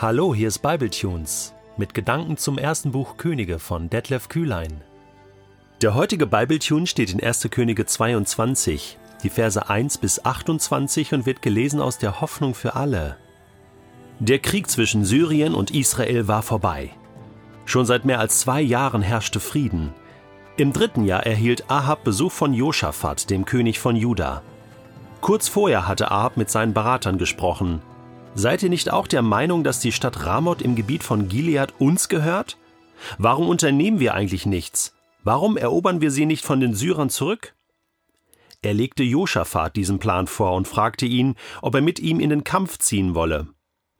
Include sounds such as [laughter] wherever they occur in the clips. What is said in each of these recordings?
Hallo, hier ist Bibletunes mit Gedanken zum ersten Buch Könige von Detlef Kühlein. Der heutige Bibletune steht in 1. Könige 22, die Verse 1 bis 28 und wird gelesen aus der Hoffnung für alle. Der Krieg zwischen Syrien und Israel war vorbei. Schon seit mehr als zwei Jahren herrschte Frieden. Im dritten Jahr erhielt Ahab Besuch von Josaphat, dem König von Juda. Kurz vorher hatte Ahab mit seinen Beratern gesprochen. Seid ihr nicht auch der Meinung, dass die Stadt Ramoth im Gebiet von Gilead uns gehört? Warum unternehmen wir eigentlich nichts? Warum erobern wir sie nicht von den Syrern zurück? Er legte Josaphat diesen Plan vor und fragte ihn, ob er mit ihm in den Kampf ziehen wolle.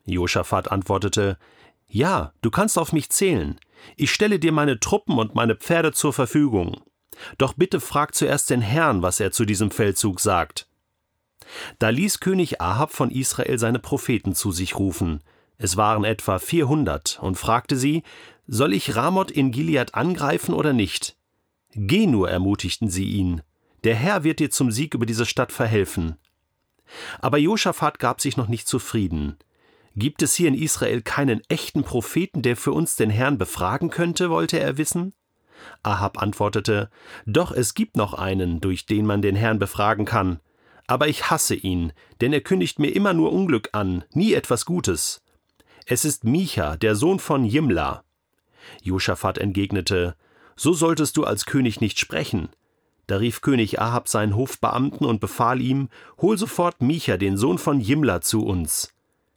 Josaphat antwortete, Ja, du kannst auf mich zählen. Ich stelle dir meine Truppen und meine Pferde zur Verfügung. Doch bitte frag zuerst den Herrn, was er zu diesem Feldzug sagt. Da ließ König Ahab von Israel seine Propheten zu sich rufen. Es waren etwa vierhundert, und fragte sie, Soll ich Ramoth in Gilead angreifen oder nicht? Geh nur, ermutigten sie ihn. Der Herr wird dir zum Sieg über diese Stadt verhelfen. Aber Josaphat gab sich noch nicht zufrieden. Gibt es hier in Israel keinen echten Propheten, der für uns den Herrn befragen könnte, wollte er wissen? Ahab antwortete, Doch es gibt noch einen, durch den man den Herrn befragen kann. Aber ich hasse ihn, denn er kündigt mir immer nur Unglück an, nie etwas Gutes. Es ist Micha, der Sohn von Jimla. Josaphat entgegnete, So solltest du als König nicht sprechen. Da rief König Ahab seinen Hofbeamten und befahl ihm, Hol sofort Micha, den Sohn von Jimla, zu uns.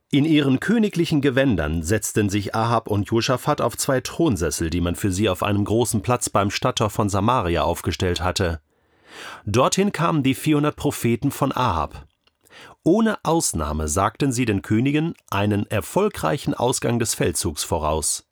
In ihren königlichen Gewändern setzten sich Ahab und Josaphat auf zwei Thronsessel, die man für sie auf einem großen Platz beim Stadttor von Samaria aufgestellt hatte. Dorthin kamen die 400 Propheten von Ahab. Ohne Ausnahme sagten sie den Königen einen erfolgreichen Ausgang des Feldzugs voraus.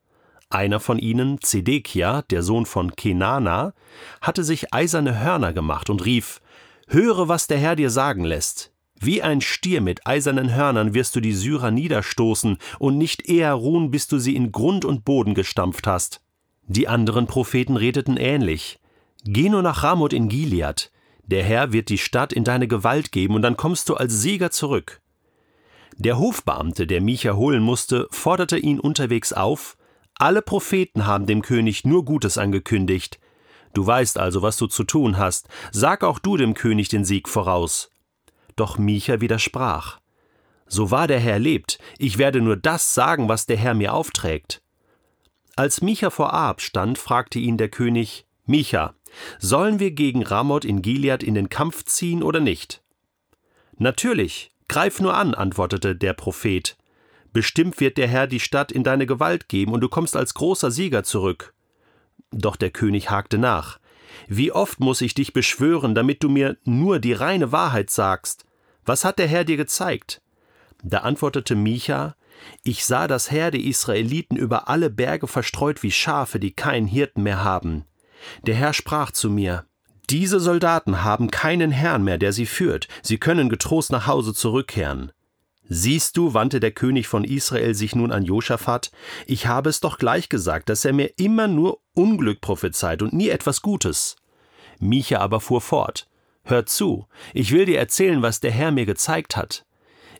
Einer von ihnen, Zedekia, der Sohn von Kenana, hatte sich eiserne Hörner gemacht und rief: Höre, was der Herr dir sagen lässt. Wie ein Stier mit eisernen Hörnern wirst du die Syrer niederstoßen und nicht eher ruhen, bis du sie in Grund und Boden gestampft hast. Die anderen Propheten redeten ähnlich. Geh nur nach Ramoth in Gilead. Der Herr wird die Stadt in deine Gewalt geben und dann kommst du als Sieger zurück. Der Hofbeamte, der Micha holen musste, forderte ihn unterwegs auf. Alle Propheten haben dem König nur Gutes angekündigt. Du weißt also, was du zu tun hast. Sag auch du dem König den Sieg voraus. Doch Micha widersprach. So wahr der Herr lebt, ich werde nur das sagen, was der Herr mir aufträgt. Als Micha vor Ahab stand, fragte ihn der König: Micha, sollen wir gegen Ramoth in Gilead in den Kampf ziehen oder nicht? Natürlich, greif nur an, antwortete der Prophet. Bestimmt wird der Herr die Stadt in deine Gewalt geben und du kommst als großer Sieger zurück. Doch der König hakte nach. Wie oft muss ich dich beschwören, damit du mir nur die reine Wahrheit sagst? Was hat der Herr dir gezeigt? Da antwortete Micha, ich sah das Heer der Israeliten über alle Berge verstreut wie Schafe, die keinen Hirten mehr haben. Der Herr sprach zu mir, diese Soldaten haben keinen Herrn mehr, der sie führt, sie können getrost nach Hause zurückkehren. Siehst du, wandte der König von Israel sich nun an Josaphat, ich habe es doch gleich gesagt, dass er mir immer nur Unglück prophezeit und nie etwas Gutes. Micha aber fuhr fort, Hör zu, ich will dir erzählen, was der Herr mir gezeigt hat.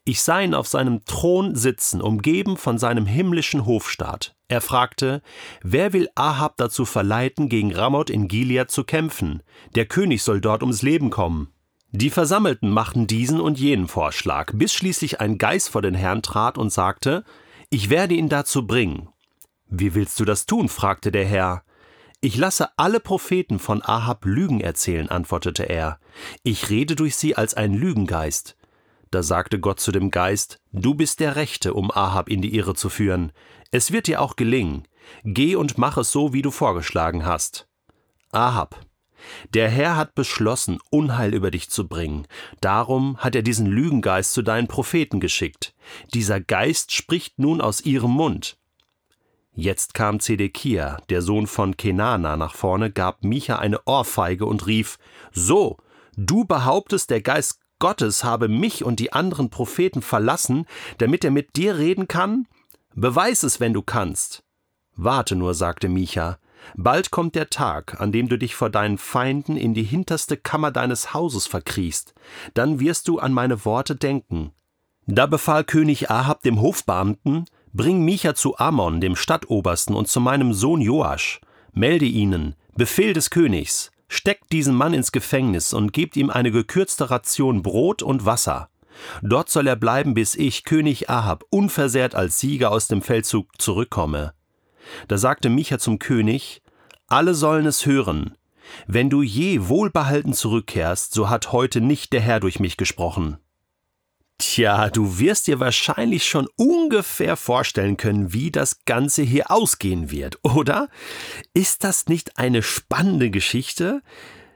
Ich sah ihn auf seinem Thron sitzen, umgeben von seinem himmlischen Hofstaat. Er fragte, wer will Ahab dazu verleiten, gegen Ramoth in Gilead zu kämpfen? Der König soll dort ums Leben kommen. Die Versammelten machten diesen und jenen Vorschlag, bis schließlich ein Geist vor den Herrn trat und sagte, ich werde ihn dazu bringen. Wie willst du das tun? fragte der Herr. Ich lasse alle Propheten von Ahab Lügen erzählen, antwortete er. Ich rede durch sie als ein Lügengeist. Da sagte Gott zu dem Geist, Du bist der Rechte, um Ahab in die Irre zu führen. Es wird dir auch gelingen. Geh und mach es so, wie du vorgeschlagen hast. Ahab, der Herr hat beschlossen, Unheil über dich zu bringen. Darum hat er diesen Lügengeist zu deinen Propheten geschickt. Dieser Geist spricht nun aus ihrem Mund. Jetzt kam Zedekia, der Sohn von Kenana, nach vorne, gab Micha eine Ohrfeige und rief: So, du behauptest, der Geist Gottes habe mich und die anderen Propheten verlassen, damit er mit dir reden kann? Beweis es, wenn du kannst. Warte nur, sagte Micha, bald kommt der Tag, an dem du dich vor deinen Feinden in die hinterste Kammer deines Hauses verkriechst, dann wirst du an meine Worte denken. Da befahl König Ahab dem Hofbeamten, Bring Micha zu Ammon, dem Stadtobersten, und zu meinem Sohn Joasch. Melde ihnen, Befehl des Königs, steckt diesen Mann ins Gefängnis und gebt ihm eine gekürzte Ration Brot und Wasser. Dort soll er bleiben, bis ich, König Ahab, unversehrt als Sieger aus dem Feldzug zurückkomme. Da sagte Micha zum König, alle sollen es hören. Wenn du je wohlbehalten zurückkehrst, so hat heute nicht der Herr durch mich gesprochen. Tja, du wirst dir wahrscheinlich schon ungefähr vorstellen können, wie das Ganze hier ausgehen wird, oder? Ist das nicht eine spannende Geschichte?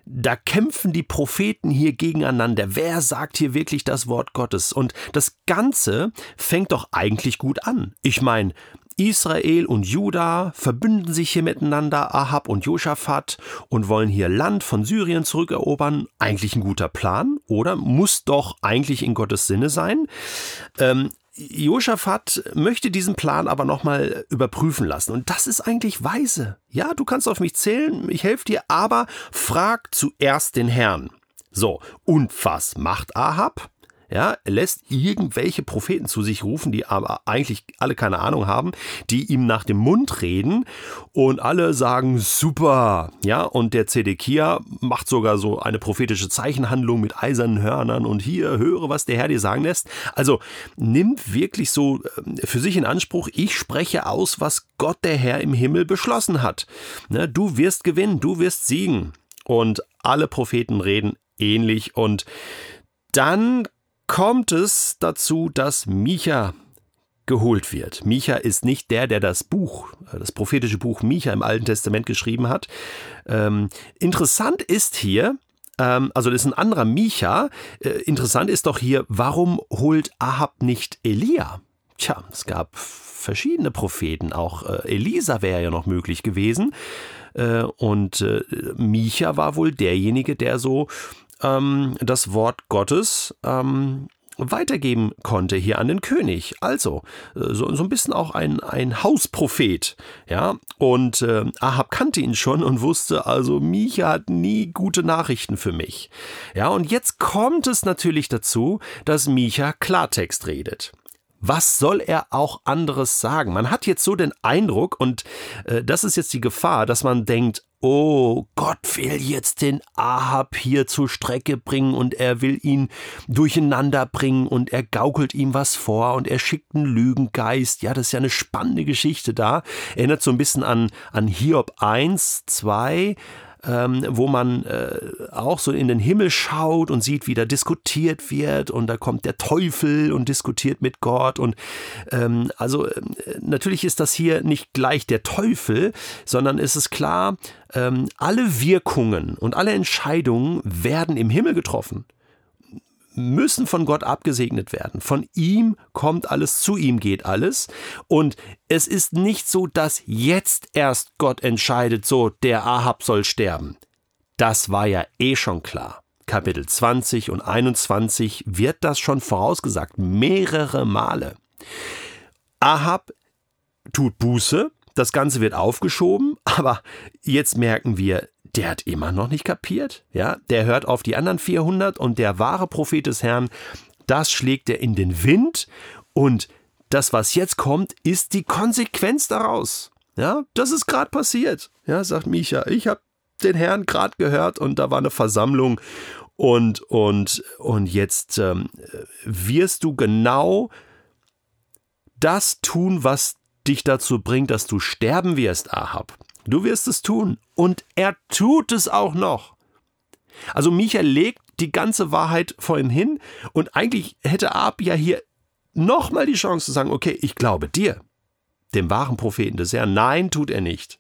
Da kämpfen die Propheten hier gegeneinander. Wer sagt hier wirklich das Wort Gottes? Und das Ganze fängt doch eigentlich gut an. Ich meine, Israel und Juda verbünden sich hier miteinander, Ahab und Josaphat, und wollen hier Land von Syrien zurückerobern. Eigentlich ein guter Plan, oder? Muss doch eigentlich in Gottes Sinne sein. Ähm, Josaphat möchte diesen Plan aber nochmal überprüfen lassen. Und das ist eigentlich weise. Ja, du kannst auf mich zählen, ich helfe dir, aber frag zuerst den Herrn. So, und was macht Ahab? Ja, er lässt irgendwelche Propheten zu sich rufen, die aber eigentlich alle keine Ahnung haben, die ihm nach dem Mund reden und alle sagen super. Ja, und der Zedekia macht sogar so eine prophetische Zeichenhandlung mit eisernen Hörnern und hier höre, was der Herr dir sagen lässt. Also nimmt wirklich so ähm, für sich in Anspruch, ich spreche aus, was Gott der Herr im Himmel beschlossen hat. Ne, du wirst gewinnen, du wirst siegen. Und alle Propheten reden ähnlich und dann kommt es dazu, dass Micha geholt wird. Micha ist nicht der, der das Buch, äh, das prophetische Buch Micha im Alten Testament geschrieben hat. Ähm, interessant ist hier, ähm, also das ist ein anderer Micha. Äh, interessant ist doch hier, warum holt Ahab nicht Elia? Tja, es gab verschiedene Propheten, auch äh, Elisa wäre ja noch möglich gewesen. Äh, und äh, Micha war wohl derjenige, der so ähm, das Wort Gottes ähm, weitergeben konnte hier an den König. Also, äh, so, so ein bisschen auch ein, ein Hausprophet. Ja, und äh, Ahab kannte ihn schon und wusste, also Micha hat nie gute Nachrichten für mich. Ja, und jetzt kommt es natürlich dazu, dass Micha Klartext redet. Was soll er auch anderes sagen? Man hat jetzt so den Eindruck, und äh, das ist jetzt die Gefahr, dass man denkt, oh, Gott will jetzt den Ahab hier zur Strecke bringen und er will ihn durcheinander bringen und er gaukelt ihm was vor und er schickt einen Lügengeist. Ja, das ist ja eine spannende Geschichte da. Erinnert so ein bisschen an, an Hiob 1, 2 ähm, wo man äh, auch so in den Himmel schaut und sieht, wie da diskutiert wird und da kommt der Teufel und diskutiert mit Gott und ähm, also äh, natürlich ist das hier nicht gleich der Teufel, sondern es ist klar, ähm, alle Wirkungen und alle Entscheidungen werden im Himmel getroffen müssen von Gott abgesegnet werden. Von ihm kommt alles, zu ihm geht alles. Und es ist nicht so, dass jetzt erst Gott entscheidet, so der Ahab soll sterben. Das war ja eh schon klar. Kapitel 20 und 21 wird das schon vorausgesagt, mehrere Male. Ahab tut Buße, das Ganze wird aufgeschoben, [laughs] aber jetzt merken wir, der hat immer noch nicht kapiert. Ja, der hört auf die anderen 400 und der wahre Prophet des Herrn, das schlägt er in den Wind und das, was jetzt kommt, ist die Konsequenz daraus. Ja, das ist gerade passiert. Ja, sagt Micha, ich habe den Herrn gerade gehört und da war eine Versammlung und und und jetzt ähm, wirst du genau das tun, was dich dazu bringt, dass du sterben wirst, Ahab. Du wirst es tun. Und er tut es auch noch. Also Micha legt die ganze Wahrheit vor ihn hin und eigentlich hätte Ab ja hier nochmal die Chance zu sagen, okay, ich glaube dir, dem wahren Propheten des Herrn. Nein, tut er nicht.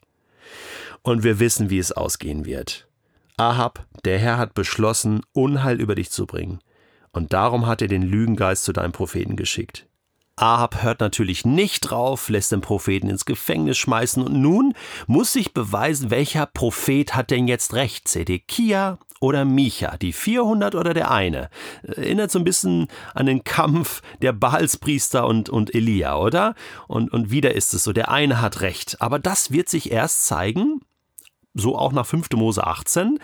Und wir wissen, wie es ausgehen wird. Ahab, der Herr hat beschlossen, Unheil über dich zu bringen. Und darum hat er den Lügengeist zu deinem Propheten geschickt. Ahab hört natürlich nicht drauf, lässt den Propheten ins Gefängnis schmeißen und nun muss sich beweisen, welcher Prophet hat denn jetzt recht, Zedekia oder Micha, die 400 oder der eine. Erinnert so ein bisschen an den Kampf der Baalspriester und, und Elia, oder? Und, und wieder ist es so, der eine hat recht. Aber das wird sich erst zeigen, so auch nach 5. Mose 18,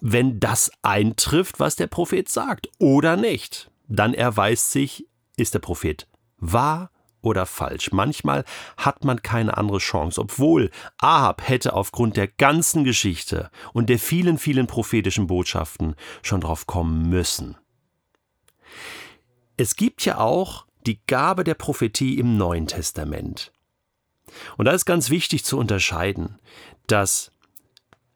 wenn das eintrifft, was der Prophet sagt, oder nicht. Dann erweist sich, ist der Prophet wahr oder falsch. Manchmal hat man keine andere Chance, obwohl Ahab hätte aufgrund der ganzen Geschichte und der vielen, vielen prophetischen Botschaften schon drauf kommen müssen. Es gibt ja auch die Gabe der Prophetie im Neuen Testament. Und da ist ganz wichtig zu unterscheiden, dass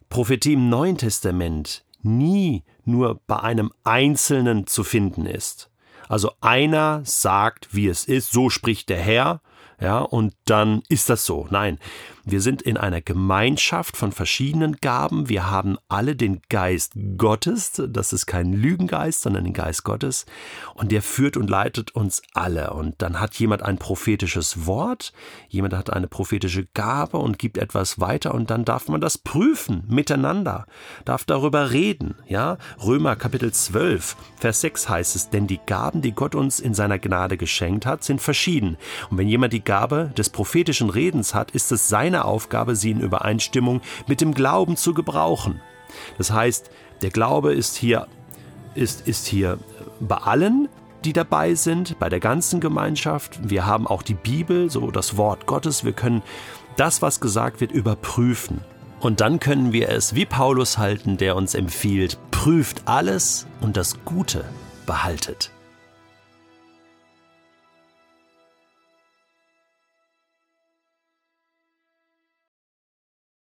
Prophetie im Neuen Testament nie nur bei einem Einzelnen zu finden ist. Also einer sagt, wie es ist, so spricht der Herr, ja, und dann ist das so. Nein, wir sind in einer Gemeinschaft von verschiedenen Gaben. Wir haben alle den Geist Gottes. Das ist kein Lügengeist, sondern den Geist Gottes. Und der führt und leitet uns alle. Und dann hat jemand ein prophetisches Wort, jemand hat eine prophetische Gabe und gibt etwas weiter. Und dann darf man das prüfen miteinander, darf darüber reden. Ja, Römer Kapitel 12, Vers 6 heißt es, denn die Gaben, die Gott uns in seiner Gnade geschenkt hat, sind verschieden. Und wenn jemand die Gabe des prophetischen Redens hat, ist es seine seine Aufgabe, sie in Übereinstimmung mit dem Glauben zu gebrauchen. Das heißt, der Glaube ist hier, ist, ist hier bei allen, die dabei sind, bei der ganzen Gemeinschaft. Wir haben auch die Bibel, so das Wort Gottes. Wir können das, was gesagt wird, überprüfen. Und dann können wir es wie Paulus halten, der uns empfiehlt, prüft alles und das Gute behaltet.